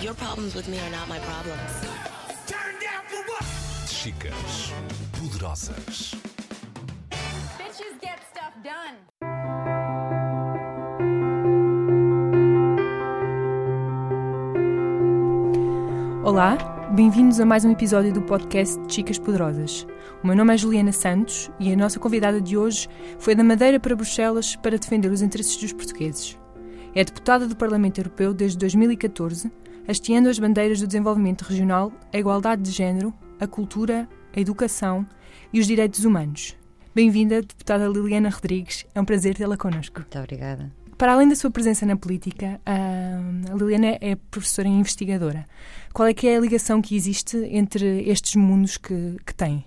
Your problems with me are not my problems. Chicas poderosas. Bitches get stuff done. Olá, bem-vindos a mais um episódio do podcast de Chicas Poderosas. O meu nome é Juliana Santos e a nossa convidada de hoje foi da Madeira para Bruxelas para defender os interesses dos portugueses. É deputada do Parlamento Europeu desde 2014, hasteando as bandeiras do desenvolvimento regional, a igualdade de género, a cultura, a educação e os direitos humanos. Bem-vinda, deputada Liliana Rodrigues. É um prazer tê-la connosco. Muito obrigada. Para além da sua presença na política, a Liliana é professora e investigadora. Qual é que é a ligação que existe entre estes mundos que, que tem?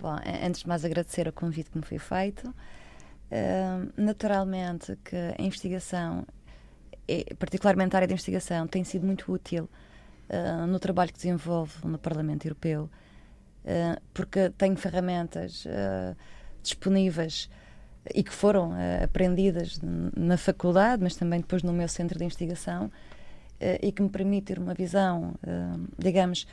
Bom, antes de mais agradecer o convite que me foi feito. Naturalmente que a investigação, particularmente a área de investigação, tem sido muito útil uh, no trabalho que desenvolvo no Parlamento Europeu, uh, porque tenho ferramentas disponíveis e que foram aprendidas na faculdade, mas também depois no meu centro de investigação, e que me permite ter uma visão, digamos,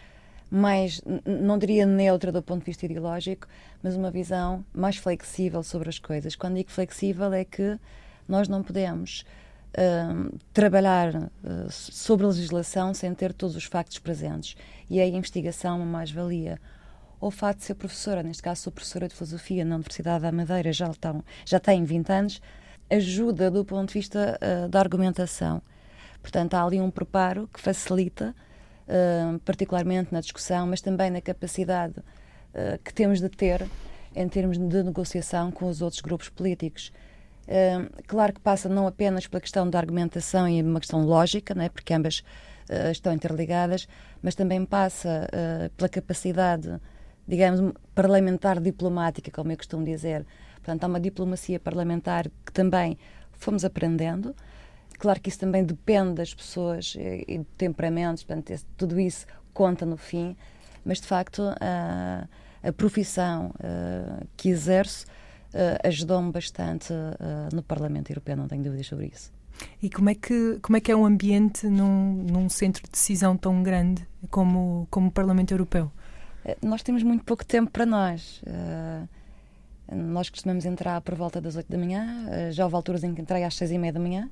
mais, não diria neutra do ponto de vista ideológico, mas uma visão mais flexível sobre as coisas. Quando digo flexível é que nós não podemos trabalhar sobre a legislação sem ter todos os factos presentes. E é a investigação uma mais-valia o facto de ser professora, neste caso sou professora de filosofia na Universidade da Madeira, já, estão, já tenho 20 anos, ajuda do ponto de vista uh, da argumentação. Portanto, há ali um preparo que facilita, uh, particularmente na discussão, mas também na capacidade uh, que temos de ter em termos de negociação com os outros grupos políticos. claro que passa não apenas pela questão da argumentação e uma questão lógica, não é? porque ambas estão interligadas, mas também passa pela capacidade digamos, parlamentar diplomática, como eu costumo dizer. Portanto, há uma diplomacia parlamentar que também fomos aprendendo. Claro que isso também depende das pessoas e de temperamentos, portanto, tudo isso conta no fim, mas de facto a, a profissão uh, que exerço uh, ajudou-me bastante uh, no Parlamento Europeu, não tenho dúvidas sobre isso. E como é que, como é, que é um ambiente num, num centro de decisão tão grande como, como o Parlamento Europeu? Nós temos muito pouco tempo para nós. Nós costumamos entrar por volta das 8 da manhã, já houve alturas em que entrei às 6 e meia da manhã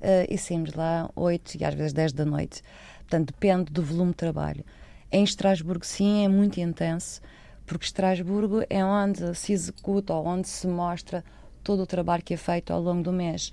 uh, e saímos lá 8 e às vezes 10 da noite. Portanto, depende do volume de trabalho. Em Estrasburgo, sim, é muito intenso, porque Estrasburgo é onde se executa ou onde se mostra todo o trabalho que é feito ao longo do mês.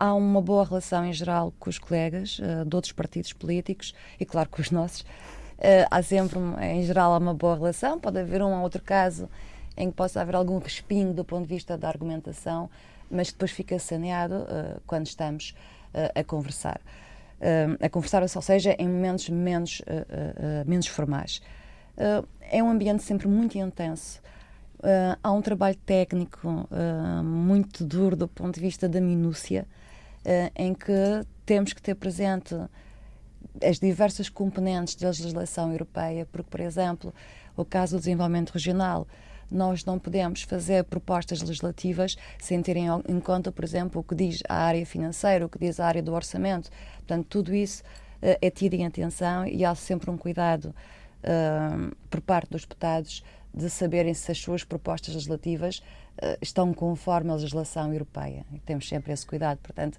Há uma boa relação em geral com os colegas uh, de outros partidos políticos e, claro, com os nossos. Uh, há sempre, em geral, uma boa relação. Pode haver um ou outro caso em que possa haver algum respingo do ponto de vista da argumentação, mas depois fica saneado uh, quando estamos uh, a conversar. a conversar, ou seja, em momentos menos, menos formais. é um ambiente sempre muito intenso. há um trabalho técnico muito duro do ponto de vista da minúcia, em que temos que ter presente as diversas componentes da legislação europeia, porque, por exemplo, o caso do desenvolvimento regional, nós não podemos fazer propostas legislativas sem terem em conta, por exemplo, o que diz a área financeira, o que diz a área do orçamento. Portanto, tudo isso uh, é tido em atenção e há sempre um cuidado uh, por parte dos deputados de saberem se as suas propostas legislativas uh, estão conforme a legislação europeia. E temos sempre esse cuidado. Portanto,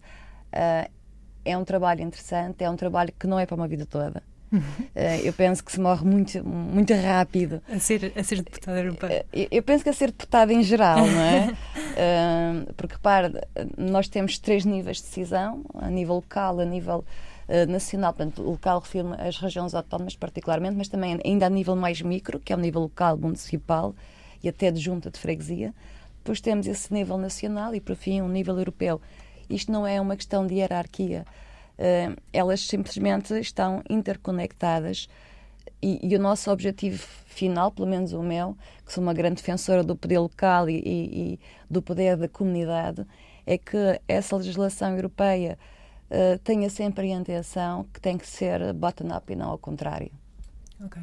é um trabalho interessante, é um trabalho que não é para uma vida toda. Uh, eu penso que se morre muito, muito rápido. A ser, a ser deputada europeia? Uh, eu penso que a ser deputada em geral, não é? uh, porque, repare, nós temos três níveis de decisão, a nível local, a nível nacional, portanto, local refiro as regiões autónomas particularmente, mas também ainda a nível mais micro, que é o nível local, municipal e até de junta de freguesia. Depois temos esse nível nacional e, por fim, um nível europeu. Isto não é uma questão de hierarquia. Uh, elas simplesmente estão interconectadas e, e, o nosso objetivo final, pelo menos o meu, que sou uma grande defensora do poder local e, e, e do poder da comunidade, é que essa legislação europeia uh, tenha sempre a intenção que tem que ser bottom-up e não ao contrário. Ok.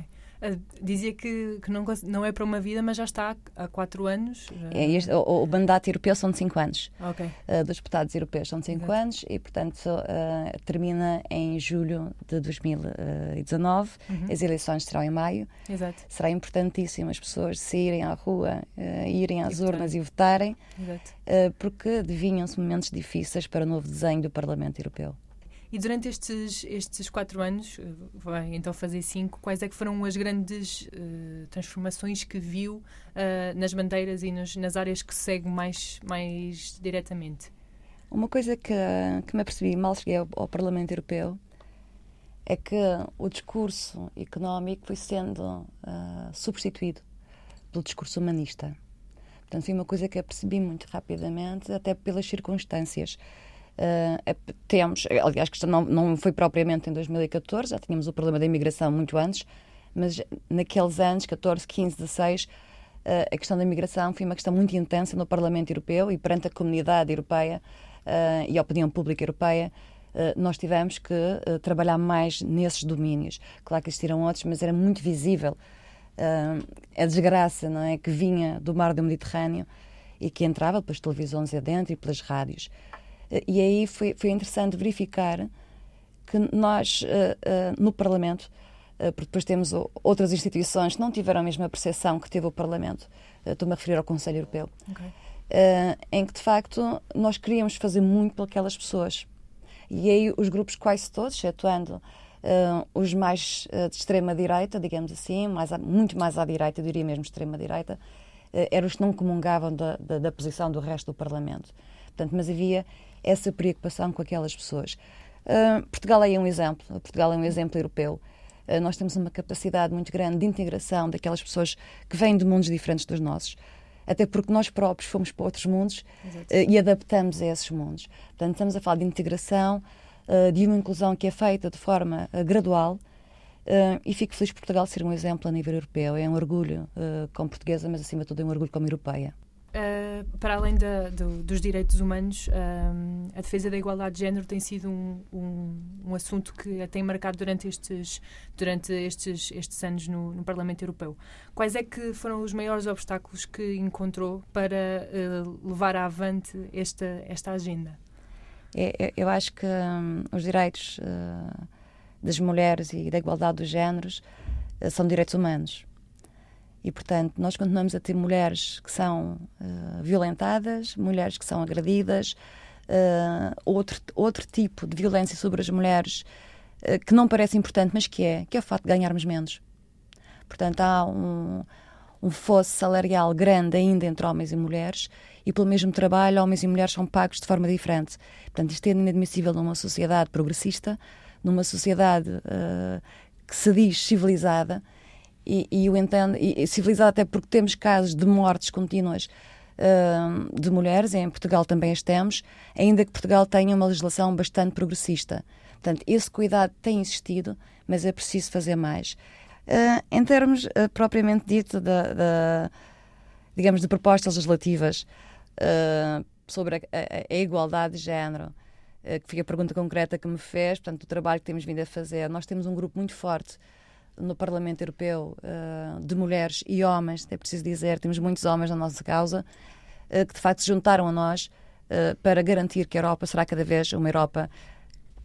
Uh, dizia que, que não, não é para uma vida, mas já está há quatro anos. É, este, o, o, mandato europeu são de cinco anos. Okay. Uh, dos deputados europeus são de cinco Exato. anos e, portanto, uh, termina em julho de 2019. Uhum. As eleições serão em maio. Exato. Será importantíssimo as pessoas saírem à rua, irem às e urnas votarem. e votarem, porque adivinham-se momentos difíceis para o novo desenho do Parlamento Europeu. E durante estes, estes quatro anos, eh, vai então fazer cinco, quais é que foram as grandes uh, transformações que viu uh, nas bandeiras e nos, nas áreas que segue mais, mais diretamente? Uma coisa que, que me apercebi mal cheguei ao, ao Parlamento Europeu é que o discurso económico foi sendo uh, substituído pelo discurso humanista. Portanto, foi uma coisa que apercebi muito rapidamente, até pelas circunstâncias. Uh, temos, aliás, que não, não foi propriamente em 2014, já tínhamos o problema da imigração muito antes, mas naqueles anos, 14, 15, 16, uh, a questão da imigração foi uma questão muito intensa no Parlamento Europeu e perante a comunidade europeia uh, e a opinião pública europeia. Uh, nós tivemos que trabalhar mais nesses domínios. Claro que existiram outros, mas era muito visível a desgraça não é, que vinha do mar do Mediterrâneo e que entrava pelas televisões adentro e pelas rádios. E aí foi, foi interessante verificar que nós, uh, uh, no Parlamento, porque depois temos outras instituições que não tiveram a mesma percepção que teve o Parlamento, estou-me a referir ao Conselho Europeu, okay. em que de facto nós queríamos fazer muito por aquelas pessoas. E aí os grupos quase todos, excetuando os mais de extrema-direita, digamos assim, mais a, muito mais à direita, diria mesmo extrema-direita, eram os que não comungavam da, da, da posição do resto do Parlamento. Portanto, mas havia essa preocupação com aquelas pessoas. Uh, Portugal é um exemplo, Portugal é um exemplo europeu. Uh, nós temos uma capacidade muito grande de integração daquelas pessoas que vêm de mundos diferentes dos nossos, até porque nós próprios fomos para outros mundos uh, e adaptamos a esses mundos. Portanto, estamos a falar de integração, de uma inclusão que é feita de forma gradual. e fico feliz por Portugal ser um exemplo a nível europeu. É um orgulho como portuguesa, mas acima de tudo é um orgulho como europeia. Uh, para além da, do, dos direitos humanos, uh, a defesa da igualdade de género tem sido um, um, um, assunto que tem marcado durante estes, durante estes, estes anos no, no, Parlamento Europeu. Quais é que foram os maiores obstáculos que encontrou para uh, levar avante esta, esta agenda? É, é, eu acho que um, os direitos das mulheres e da igualdade dos géneros são direitos humanos e, portanto, nós continuamos a ter mulheres que são uh, violentadas, mulheres que são agredidas, uh, outro, outro tipo de violência sobre as mulheres uh, que não parece importante, mas que é, que é o facto de ganharmos menos. Portanto, há um, um fosso salarial grande ainda entre homens e mulheres e pelo mesmo trabalho homens e mulheres são pagos de forma diferente. Portanto, isto é inadmissível numa sociedade progressista, numa sociedade que se diz civilizada, e, e o e, civilizado até porque temos casos de mortes contínuas uh, de mulheres, em Portugal também as temos, ainda que Portugal tenha uma legislação bastante progressista. Portanto, esse cuidado tem existido, mas é preciso fazer mais. Uh, em termos uh, propriamente dito da, digamos, de propostas legislativas sobre a, a, a, igualdade de género, que foi a pergunta concreta que me fez, portanto, o trabalho que temos vindo a fazer, nós temos um grupo muito forte no Parlamento Europeu uh, de mulheres e homens, é preciso dizer, temos muitos homens na nossa causa, uh, que de facto se juntaram a nós uh, para garantir que a Europa será cada vez uma Europa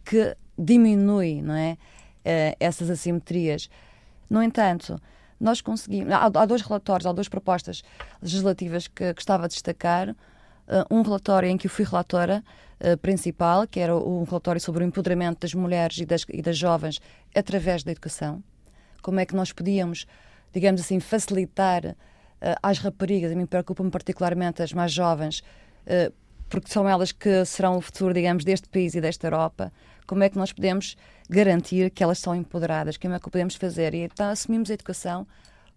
que diminui não é, essas assimetrias. No entanto, nós conseguimos. Há, há, dois relatórios, há duas propostas legislativas que gostava de destacar. um relatório em que eu fui relatora principal, que era um relatório sobre o empoderamento das mulheres e das, e das jovens através da educação como é que nós podíamos, digamos assim, facilitar uh, às raparigas, a mim preocupa-me particularmente as mais jovens, uh, porque são elas que serão o futuro, digamos, deste país e desta Europa, como é que nós podemos garantir que elas são empoderadas, como é que o podemos fazer? E então assumimos a educação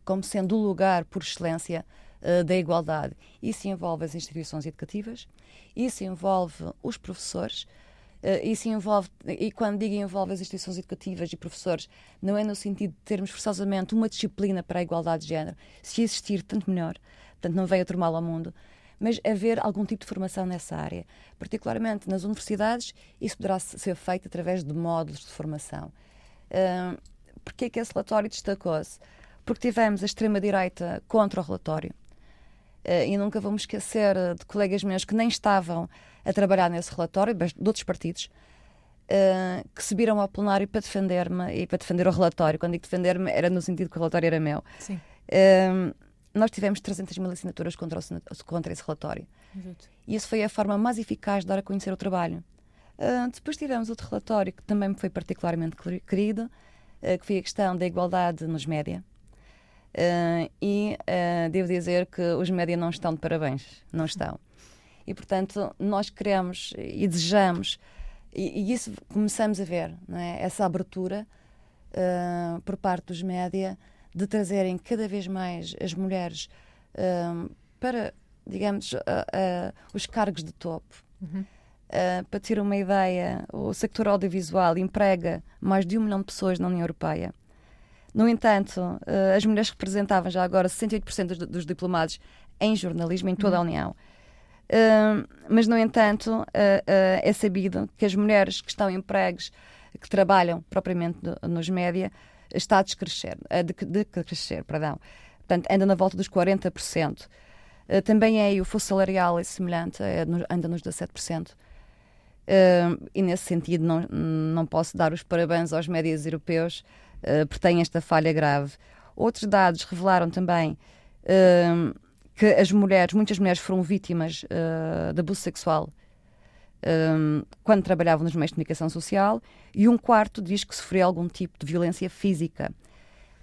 como sendo o lugar por excelência uh, da igualdade. Isso envolve as instituições educativas, isso envolve os professores, isso envolve, e quando digo envolve as instituições educativas e professores, não é no sentido de termos forçosamente uma disciplina para a igualdade de género. Se existir, tanto melhor. Portanto, não veio a torná-lo ao mundo. Mas haver algum tipo de formação nessa área. Particularmente nas universidades, isso poderá ser feito através de módulos de formação. Uh, Porquê é que esse relatório destacou-se? porque tivemos a extrema-direita contra o relatório. Uh, e nunca vamos esquecer de colegas meus que nem estavam a trabalhar nesse relatório, de outros partidos, uh, que subiram ao plenário para defender-me e para defender o relatório. Quando digo defender-me, era no sentido que o relatório era meu. Sim. Uh, nós tivemos 300 mil assinaturas contra, o, contra esse relatório. Exato. E isso foi a forma mais eficaz de dar a conhecer o trabalho. Uh, depois tivemos outro relatório que também me foi particularmente querido, uh, que foi a questão da igualdade nos média. Uh, e devo dizer que os média não estão de parabéns, não estão. E, portanto, nós queremos e desejamos, e, e isso começamos a ver, é? essa abertura por parte dos média de trazerem cada vez mais as mulheres para, digamos, uh, uh, os cargos de topo. Uhum. Uh, para ter uma ideia, o sector audiovisual emprega mais de um milhão de pessoas na União Europeia. No entanto, uh, as mulheres representavam já agora 68% dos, dos, diplomados em jornalismo em toda a uhum. União. Uh, mas, no entanto, é sabido que as mulheres que estão em empregos, que trabalham propriamente nos média, está a descrescer, a decrescer, perdão. Portanto, anda na volta dos 40%. Uh, também é o fosso salarial é semelhante, é, anda nos 17%. Uh, e nesse sentido não, não posso dar os parabéns aos médias europeus uh, porque têm esta falha grave. Outros dados revelaram também uh, que as mulheres, muitas mulheres foram vítimas uh, de abuso sexual um, quando trabalhavam nos meios de comunicação social e um quarto diz que sofreu algum tipo de violência física.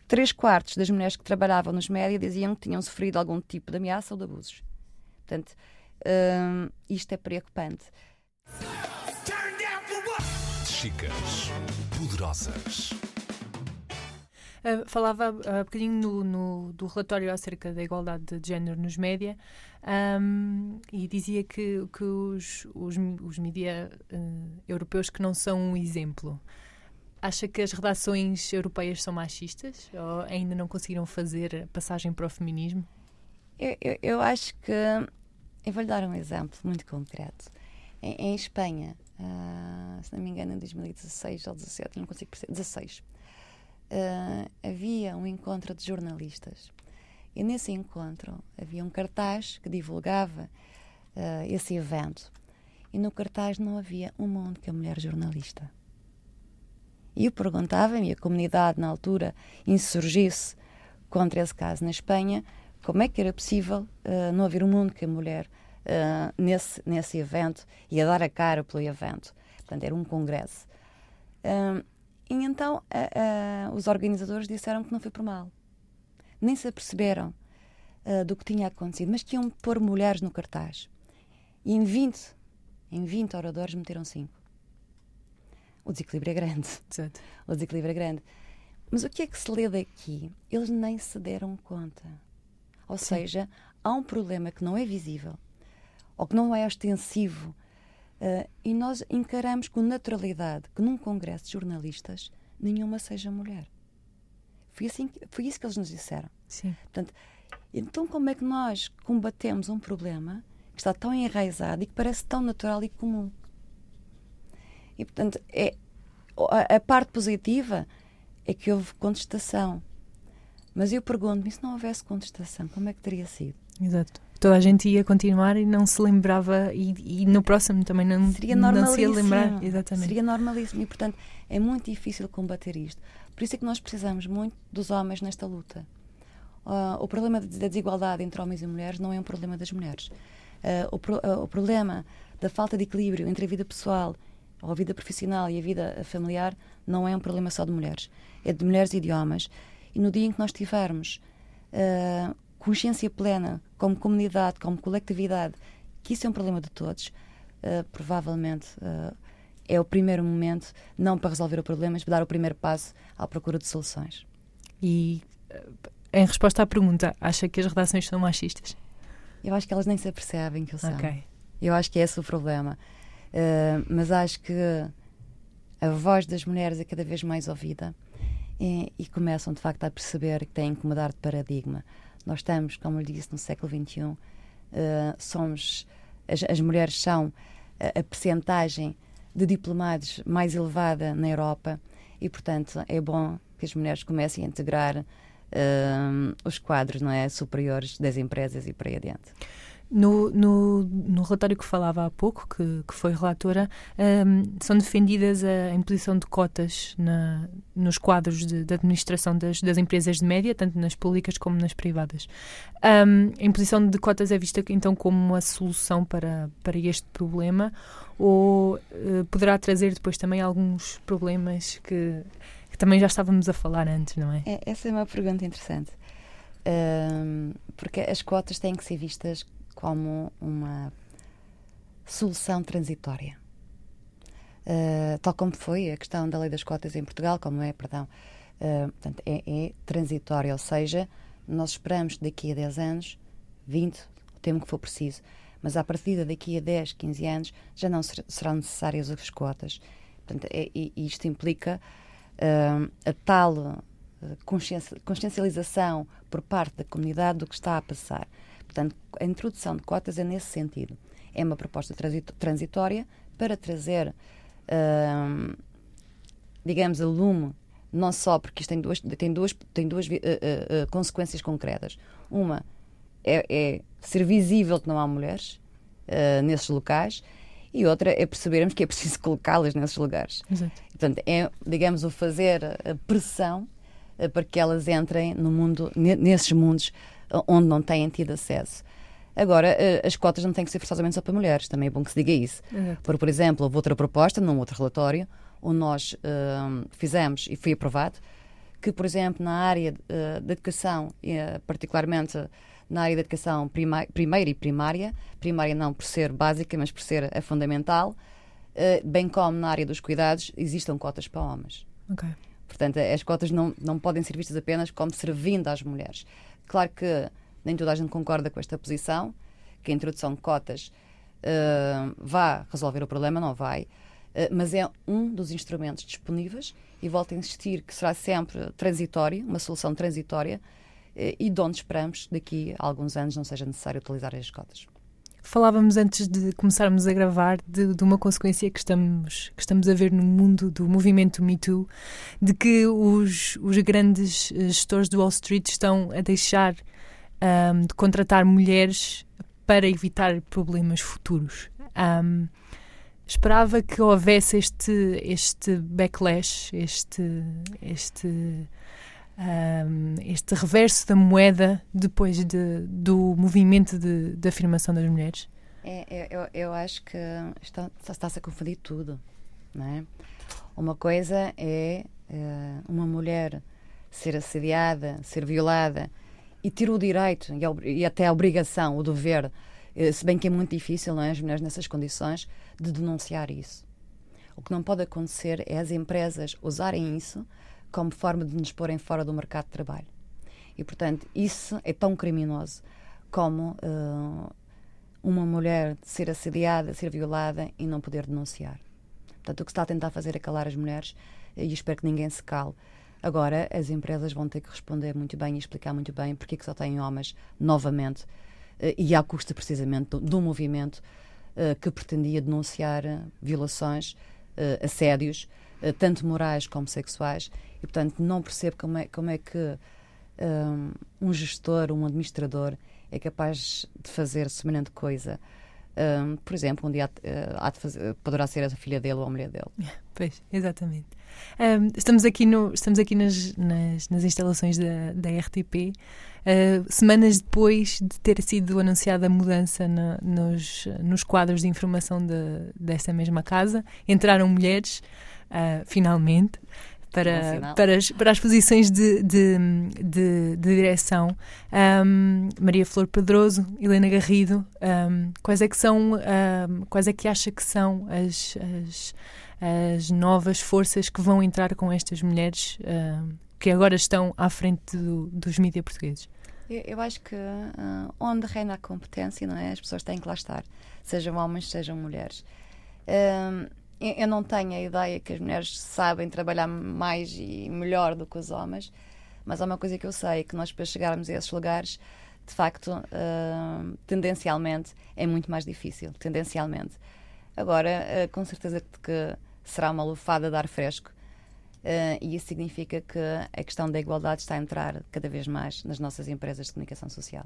Três quartos das mulheres que trabalhavam nos média diziam que tinham sofrido algum tipo de ameaça ou de abusos. Portanto, um, isto é preocupante. Chicas poderosas. Uh, falava há bocadinho no, no, do relatório acerca da igualdade de género nos média um, e dizia que, que os, os, os mídia uh, europeus que não são um exemplo. Acha que as redações europeias são machistas ou ainda não conseguiram fazer passagem para o feminismo? Eu, eu, eu acho que. Eu vou-lhe dar um exemplo muito concreto. Em, em Espanha, uh, se não me engano, em 2016 ou 2017, não consigo perceber, 16, uh, havia um encontro de jornalistas. E nesse encontro havia um cartaz que divulgava uh, esse evento. E no cartaz não havia uma única mulher jornalista. E eu perguntava-me, e a comunidade na altura insurgisse contra esse caso na Espanha, como é que era possível uh, não haver uma única mulher uh, nesse, nesse evento e a dar a cara pelo evento. Portanto, era um congresso. E então a, a, os organizadores disseram que não foi por mal. Nem se aperceberam uh, do que tinha acontecido, mas que iam pôr mulheres no cartaz. E em 20, em 20 oradores meteram 5. O desequilíbrio é grande. Exato. O desequilíbrio é grande. Mas o que é que se lê daqui? Eles nem se deram conta. Ou Sim. seja, há um problema que não é visível, ou que não é ostensivo, Uh, e nós encaramos com naturalidade que num congresso de jornalistas nenhuma seja mulher. Foi, assim, foi isso que eles nos disseram. Sim. Portanto, então como é que nós combatemos um problema que está tão enraizado e que parece tão natural e comum? E, portanto, é, a, a parte positiva é que houve contestação. Mas eu pergunto-me, se não houvesse contestação, como é que teria sido? Exato toda a gente ia continuar e não se lembrava e, e no próximo também não, Seria não se ia lembrar. Exatamente. Seria normalíssimo e, portanto, é muito difícil combater isto. Por isso é que nós precisamos muito dos homens nesta luta. Uh, o problema da desigualdade entre homens e mulheres não é um problema das mulheres. Uh, o, pro, uh, o problema da falta de equilíbrio entre a vida pessoal ou a vida profissional e a vida familiar não é um problema só de mulheres. É de mulheres e de homens. E no dia em que nós tivermos uh, consciência plena, como comunidade, como coletividade, que isso é um problema de todos, uh, provavelmente uh, é o primeiro momento, não para resolver o problema, mas para dar o primeiro passo à procura de soluções. E, em resposta à pergunta, acha que as redações são machistas? Eu acho que elas nem se apercebem que eu são. Okay. Eu acho que é esse o problema. Uh, mas acho que a voz das mulheres é cada vez mais ouvida e, e começam de facto a perceber que têm que mudar de paradigma. Nós estamos, como eu disse, no século XXI, uh, eh, somos, as, as, mulheres são a, a percentagem de diplomados mais elevada na Europa e, portanto, é bom que as mulheres comecem a integrar uh, os quadros não é, superiores das empresas e por aí adiante. No, no, no, relatório que falava há pouco, que, que foi relatora, um, são defendidas a imposição de cotas na, nos quadros de, de administração das, das, empresas de média, tanto nas públicas como nas privadas. Um, a imposição de cotas é vista então como uma solução para, para este problema ou uh, poderá trazer depois também alguns problemas que, que, também já estávamos a falar antes, não é? é essa é uma pergunta interessante. Um, porque as cotas têm que ser vistas como uma solução transitória. Uh, tal como foi a questão da lei das cotas em Portugal, como é, perdão, uh, portanto, é, é transitória, ou seja, nós esperamos daqui a 10 anos, 20, o tempo que for preciso, mas a partir daqui a 10, 15 anos já não ser, serão necessárias as cotas. Portanto, é, e isto implica uh, a tal consciencialização por parte da comunidade do que está a passar. Portanto, a introdução de cotas é nesse sentido. É uma proposta transitória para trazer, uh, digamos, a lume, não só porque isto tem duas, tem duas, tem duas uh, uh, consequências concretas. Uma é, é, ser visível que não há mulheres nesses locais e outra é percebermos que é preciso colocá-las nesses lugares. Exato. Portanto, é, digamos, o fazer a pressão para que elas entrem no mundo, nesses mundos onde não têm tido acesso. Agora, eh, as cotas não têm que ser forçosamente só para mulheres, também é bom que se diga isso. Uhum. Por, por exemplo, houve outra proposta, num outro relatório, onde nós uh, fizemos e foi aprovado, que, por exemplo, na área uh, da educação, uh, particularmente na área da educação primeira e primária, primária não por ser básica, mas por ser a fundamental, bem como na área dos cuidados, existam cotas para homens. Okay. Portanto, as cotas não, não podem ser vistas apenas como servindo às mulheres. Claro que nem toda a gente concorda com esta posição, que a introdução de cotas uh, vá resolver o problema, não vai, uh, mas é um dos instrumentos disponíveis e volto a insistir que será sempre transitório, uma solução transitória, uh, e de onde esperamos daqui a alguns anos não seja necessário utilizar as cotas. Falávamos antes de começarmos a gravar de, de, uma consequência que estamos, que estamos a ver no mundo do movimento Me Too, de que os, os grandes eh, gestores do Wall Street estão a deixar um, de contratar mulheres para evitar problemas futuros. Um, esperava que houvesse este, este backlash, este, este um, este reverso da moeda depois de, do movimento de, de afirmação das mulheres? É, eu, eu acho que está, está-se a confundir tudo. Não é? Uma coisa é uh, uma mulher ser assediada, ser violada e ter o direito e, até a obrigação, o dever, uh, se bem que é muito difícil, não é? as mulheres nessas condições, de denunciar isso. O que não pode acontecer é as empresas usarem isso como forma de nos porem fora do mercado de trabalho. E, portanto, isso é tão criminoso como uh, uma mulher ser assediada, ser violada e não poder denunciar. Portanto, o que se está a tentar fazer é calar as mulheres e espero que ninguém se cale. Agora, as empresas vão ter que responder muito bem e explicar muito bem porque é que só têm homens novamente uh, e à custa precisamente do, do movimento uh, que pretendia denunciar violações, assédios, tanto morais como sexuais, e, portanto, não percebo como é, como é que um, um gestor, um administrador é capaz de fazer semelhante coisa. Um, por exemplo, um dia uh, há de fazer, poderá ser a filha dele ou a mulher dele. Pois, exatamente. Um, estamos aqui, no, estamos aqui nas, nas, nas instalações da, da RTP, uh, semanas depois de ter sido anunciada a mudança na, nos, nos quadros de informação de, desta mesma casa. Entraram mulheres, uh, finalmente para, para, as, para as posições de, de, de, de direção. Um, Maria Flor Pedroso, Helena Garrido, um, quais é que são, um, quais é que acha que são as, as, as, novas forças que vão entrar com estas mulheres que agora estão à frente do, dos mídias portugueses? Eu, eu acho que uh, onde reina a competência, não é? As pessoas têm que lá estar, sejam homens, sejam mulheres. Um, eu não tenho a ideia que as mulheres sabem trabalhar mais e melhor do que os homens, mas há uma coisa que eu sei, que nós para chegarmos a esses lugares, de facto, uh, tendencialmente, é muito mais difícil, tendencialmente. Agora, uh, com certeza que será uma lufada de ar fresco Uh, e isso significa que a questão da igualdade está a entrar cada vez mais nas nossas empresas de comunicação social.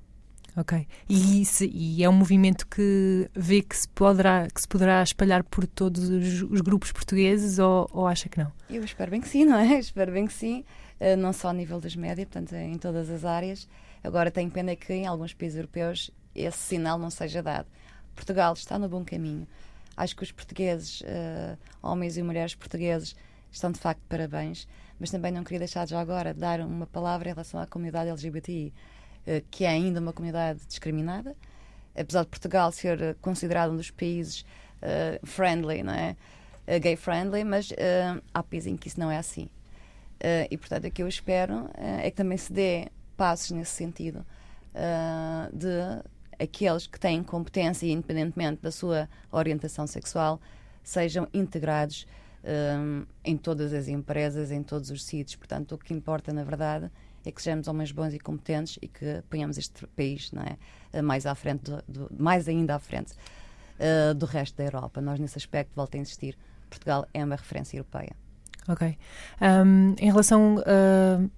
Ok. E, e, é um movimento que vê que se poderá, que se poderá espalhar por todos os, os grupos portugueses ou, ou, acha que não? Eu espero bem que sim, não é? espero bem que sim. Uh, não só a nível dos médias, portanto, em todas as áreas. Agora, tenho pena que em alguns países europeus esse sinal não seja dado. Portugal está no bom caminho. Acho que os portugueses, uh, homens e mulheres portugueses, estão de facto de parabéns, mas também não queria deixar já agora de dar uma palavra em relação à comunidade LGBTI, que é ainda uma comunidade discriminada, apesar de Portugal ser considerado um dos países uh, friendly, não é? gay friendly, mas há países em que isso não é assim. e portanto, o que eu espero é que também se dê passos nesse sentido de aqueles que têm competência, independentemente da sua orientação sexual, sejam integrados em todas as empresas, em todos os sítios. Portanto, o que importa, na verdade, é que sejamos homens bons e competentes e que ponhamos este país não é, mais à frente, do, do, mais ainda à frente uh, do resto da Europa. Nós, nesse aspecto, volto a insistir, Portugal é uma referência europeia. Ok. Um, em relação. Uh,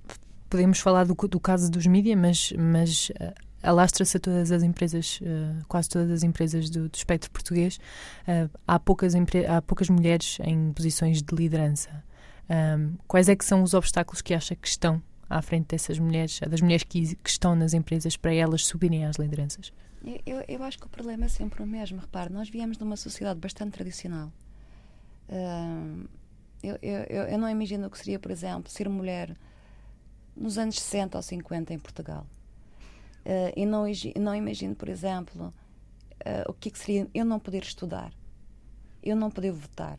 podemos falar do, do caso dos mídias, mas, mas uh, alastra-se a todas as empresas, uh, quase todas as empresas do, do espectro português. Uh, há, poucas há poucas mulheres em posições de liderança. Um, quais é que são os obstáculos que acha que estão à frente dessas mulheres, das mulheres que, que estão nas empresas, para elas subirem às lideranças? Eu, eu, acho que o problema é sempre o mesmo. Repare, nós viemos de uma sociedade bastante tradicional. eu, eu, eu não imagino o que seria, por exemplo, ser mulher nos anos 60 ou 50 em Portugal Uh, e não, não imagino, por exemplo, uh, o que, é que seria eu não poder estudar, eu não poder votar.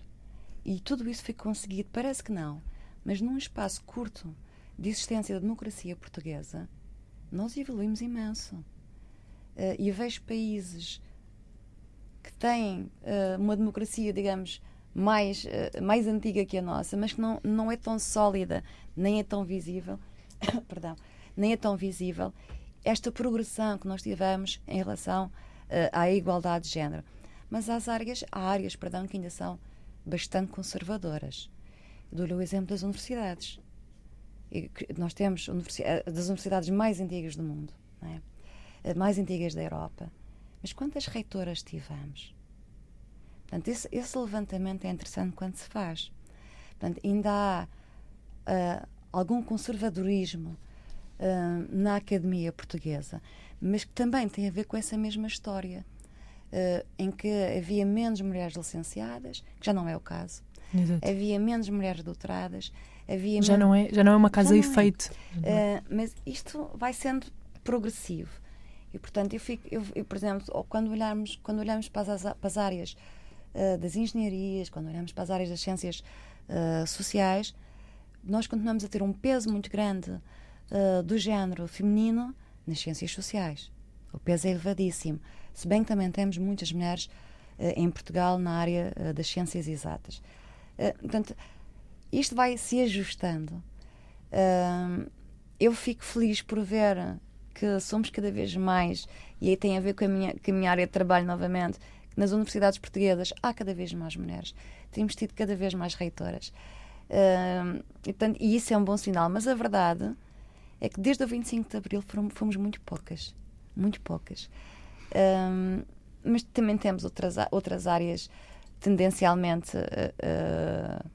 E tudo isso foi conseguido, parece que não, mas num espaço curto de existência da democracia portuguesa, nós evoluímos imenso. Uh, e vejo países que têm uma democracia, digamos, mais, mais antiga que a nossa, mas que não, não é tão sólida, nem é tão visível, perdão, nem é tão visível esta progressão que nós tivemos em relação uh, à igualdade de género. Mas há áreas, há áreas perdão, que ainda são bastante conservadoras. Dou-lhe o exemplo das universidades. E nós temos universidades, das universidades mais antigas do mundo, é? mais antigas da Europa. Mas quantas reitoras tivemos? Portanto, esse, esse, levantamento é interessante quando se faz. Portanto, ainda há uh, algum conservadorismo uh, na academia portuguesa, mas que também tem a ver com essa mesma história, uh, em que havia menos mulheres licenciadas, que já não é o caso, Exato. havia menos mulheres doutoradas, havia já não é já não é uma casa efeito, é. uh, mas isto vai sendo progressivo e portanto eu fico eu, eu por exemplo quando olharmos quando olhamos para as, para as áreas das engenharias quando olhamos para as áreas das ciências sociais nós continuamos a ter um peso muito grande uh, do género feminino nas ciências sociais. O peso é elevadíssimo. Se bem que também temos muitas mulheres uh, em Portugal na área uh, das ciências exatas. portanto, isto vai se ajustando. eu fico feliz por ver que somos cada vez mais, e aí tem a ver com a minha, com a minha área de trabalho novamente, nas universidades portuguesas há cada vez mais mulheres. Temos tido cada vez mais reitoras. Uh, e, portanto, e isso é um bom sinal. Mas a verdade é que desde o 25 de Abril fomos, muito poucas. Muito poucas. Mas também temos outras, outras áreas tendencialmente uh, uh,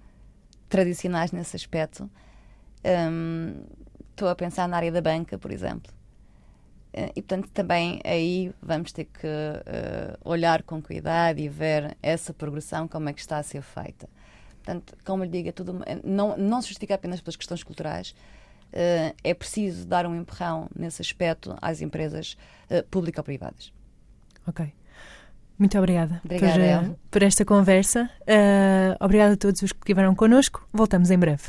tradicionais nesse aspecto. Estou um, a pensar na área da banca, por exemplo. Uh, e, portanto, também aí vamos ter que olhar com cuidado e ver essa progressão, como é que está a ser feita. Portanto, como lhe digo, é tudo, não, não se justifica apenas pelas questões culturais, uh, é preciso dar um empurrão nesse aspecto às empresas uh, público-privadas. Ok. Muito obrigada, obrigada por, uh, por, esta conversa. Uh, obrigada a todos os que estiveram connosco. Voltamos em breve.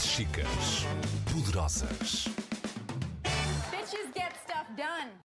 Chicas poderosas.